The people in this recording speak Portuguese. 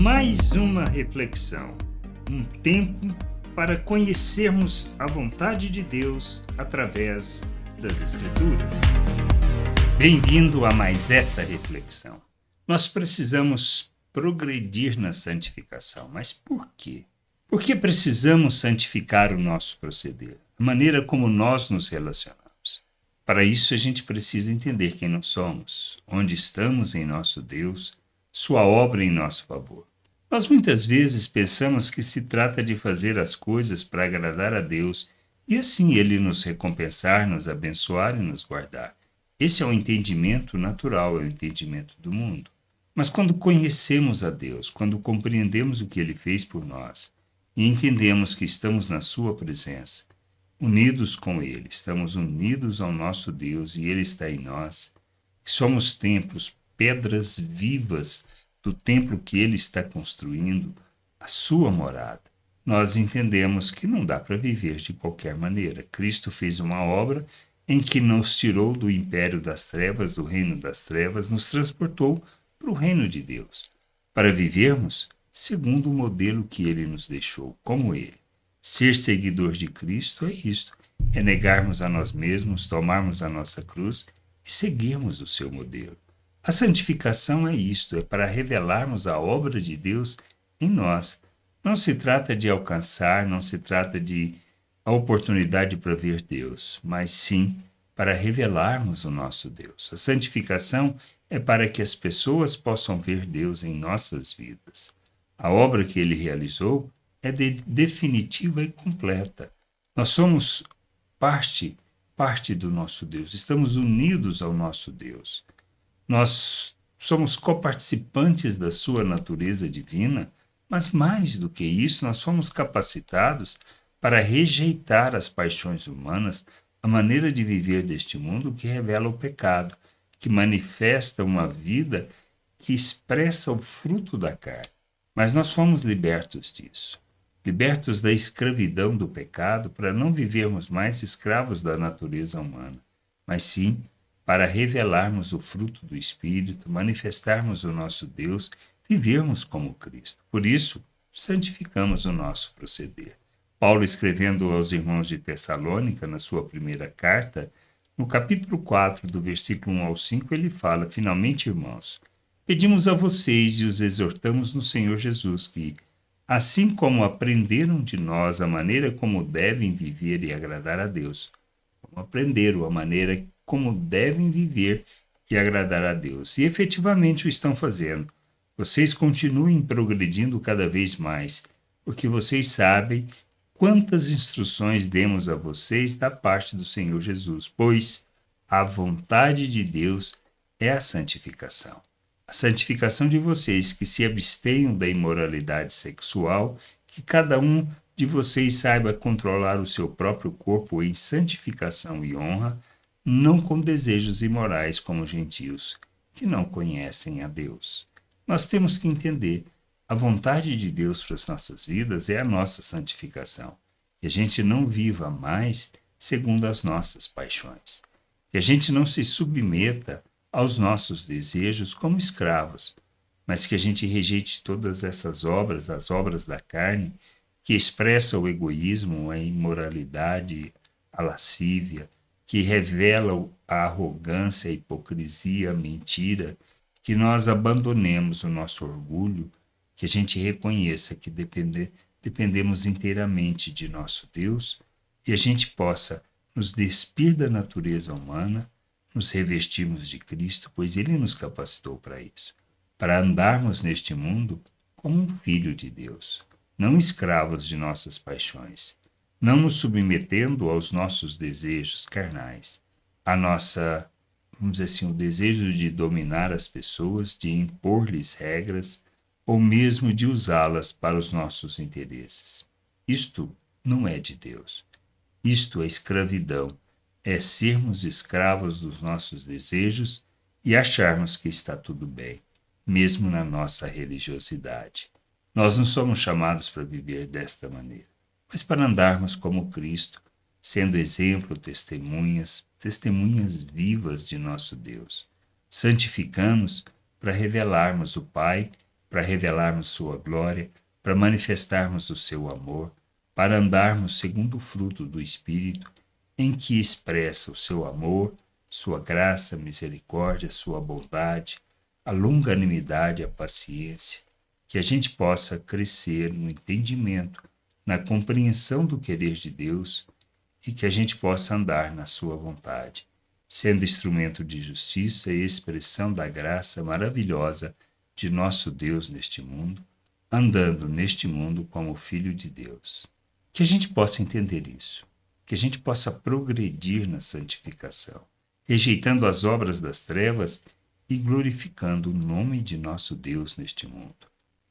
Mais uma reflexão, um tempo para conhecermos a vontade de Deus através das Escrituras. Bem-vindo a mais esta reflexão. Nós precisamos progredir na santificação, mas por quê? Por que precisamos santificar o nosso proceder, a maneira como nós nos relacionamos? Para isso, a gente precisa entender quem nós somos, onde estamos em nosso Deus, Sua obra em nosso favor. Nós muitas vezes pensamos que se trata de fazer as coisas para agradar a Deus e assim Ele nos recompensar, nos abençoar e nos guardar. Esse é o entendimento natural, é o entendimento do mundo. Mas quando conhecemos a Deus, quando compreendemos o que Ele fez por nós e entendemos que estamos na Sua presença, unidos com Ele, estamos unidos ao nosso Deus e Ele está em nós. Somos templos, pedras vivas do templo que Ele está construindo, a sua morada. Nós entendemos que não dá para viver de qualquer maneira. Cristo fez uma obra em que nos tirou do império das trevas, do reino das trevas, nos transportou para o reino de Deus, para vivermos segundo o modelo que ele nos deixou, como ele. Ser seguidor de Cristo é isto: é negarmos a nós mesmos, tomarmos a nossa cruz e seguirmos o seu modelo. A santificação é isto: é para revelarmos a obra de Deus em nós. Não se trata de alcançar, não se trata de a oportunidade para ver Deus, mas sim para revelarmos o nosso Deus. A santificação é para que as pessoas possam ver Deus em nossas vidas. A obra que ele realizou é de definitiva e completa. Nós somos parte, parte do nosso Deus. Estamos unidos ao nosso Deus. Nós somos coparticipantes da sua natureza divina, mas mais do que isso, nós somos capacitados para rejeitar as paixões humanas, a maneira de viver deste mundo que revela o pecado, que manifesta uma vida que expressa o fruto da carne. Mas nós fomos libertos disso libertos da escravidão do pecado, para não vivermos mais escravos da natureza humana, mas sim para revelarmos o fruto do Espírito, manifestarmos o nosso Deus, vivermos como Cristo. Por isso, santificamos o nosso proceder. Paulo, escrevendo aos irmãos de Tessalônica, na sua primeira carta, no capítulo 4, do versículo 1 ao 5, ele fala: Finalmente, irmãos, pedimos a vocês e os exortamos no Senhor Jesus que, assim como aprenderam de nós a maneira como devem viver e agradar a Deus, como aprenderam a maneira como devem viver e agradar a Deus, e efetivamente o estão fazendo. Vocês continuem progredindo cada vez mais, porque vocês sabem quantas instruções demos a vocês da parte do Senhor Jesus, pois a vontade de Deus é a santificação a santificação de vocês que se abstenham da imoralidade sexual, que cada um de vocês saiba controlar o seu próprio corpo em santificação e honra, não com desejos imorais como gentios, que não conhecem a Deus. Nós temos que entender a vontade de Deus para as nossas vidas é a nossa santificação, que a gente não viva mais segundo as nossas paixões, que a gente não se submeta aos nossos desejos como escravos, mas que a gente rejeite todas essas obras, as obras da carne, que expressam o egoísmo, a imoralidade, a lascívia, que revelam a arrogância, a hipocrisia, a mentira, que nós abandonemos o nosso orgulho, que a gente reconheça que depende, dependemos inteiramente de nosso Deus e a gente possa nos despir da natureza humana nos revestimos de Cristo, pois Ele nos capacitou para isso, para andarmos neste mundo como um filho de Deus, não escravos de nossas paixões, não nos submetendo aos nossos desejos carnais, a nossa, vamos dizer assim, o desejo de dominar as pessoas, de impor-lhes regras ou mesmo de usá-las para os nossos interesses. Isto não é de Deus. Isto é escravidão é sermos escravos dos nossos desejos e acharmos que está tudo bem, mesmo na nossa religiosidade. Nós não somos chamados para viver desta maneira, mas para andarmos como Cristo, sendo exemplo, testemunhas, testemunhas vivas de nosso Deus. Santificamos para revelarmos o Pai para revelarmos Sua glória, para manifestarmos o seu amor, para andarmos segundo o fruto do Espírito, em que expressa o seu amor, sua graça, misericórdia, sua bondade, a longanimidade, a paciência, que a gente possa crescer no entendimento, na compreensão do querer de Deus e que a gente possa andar na sua vontade, sendo instrumento de justiça e expressão da graça maravilhosa de nosso Deus neste mundo, andando neste mundo como filho de Deus. Que a gente possa entender isso, que a gente possa progredir na santificação, rejeitando as obras das trevas e glorificando o nome de nosso Deus neste mundo.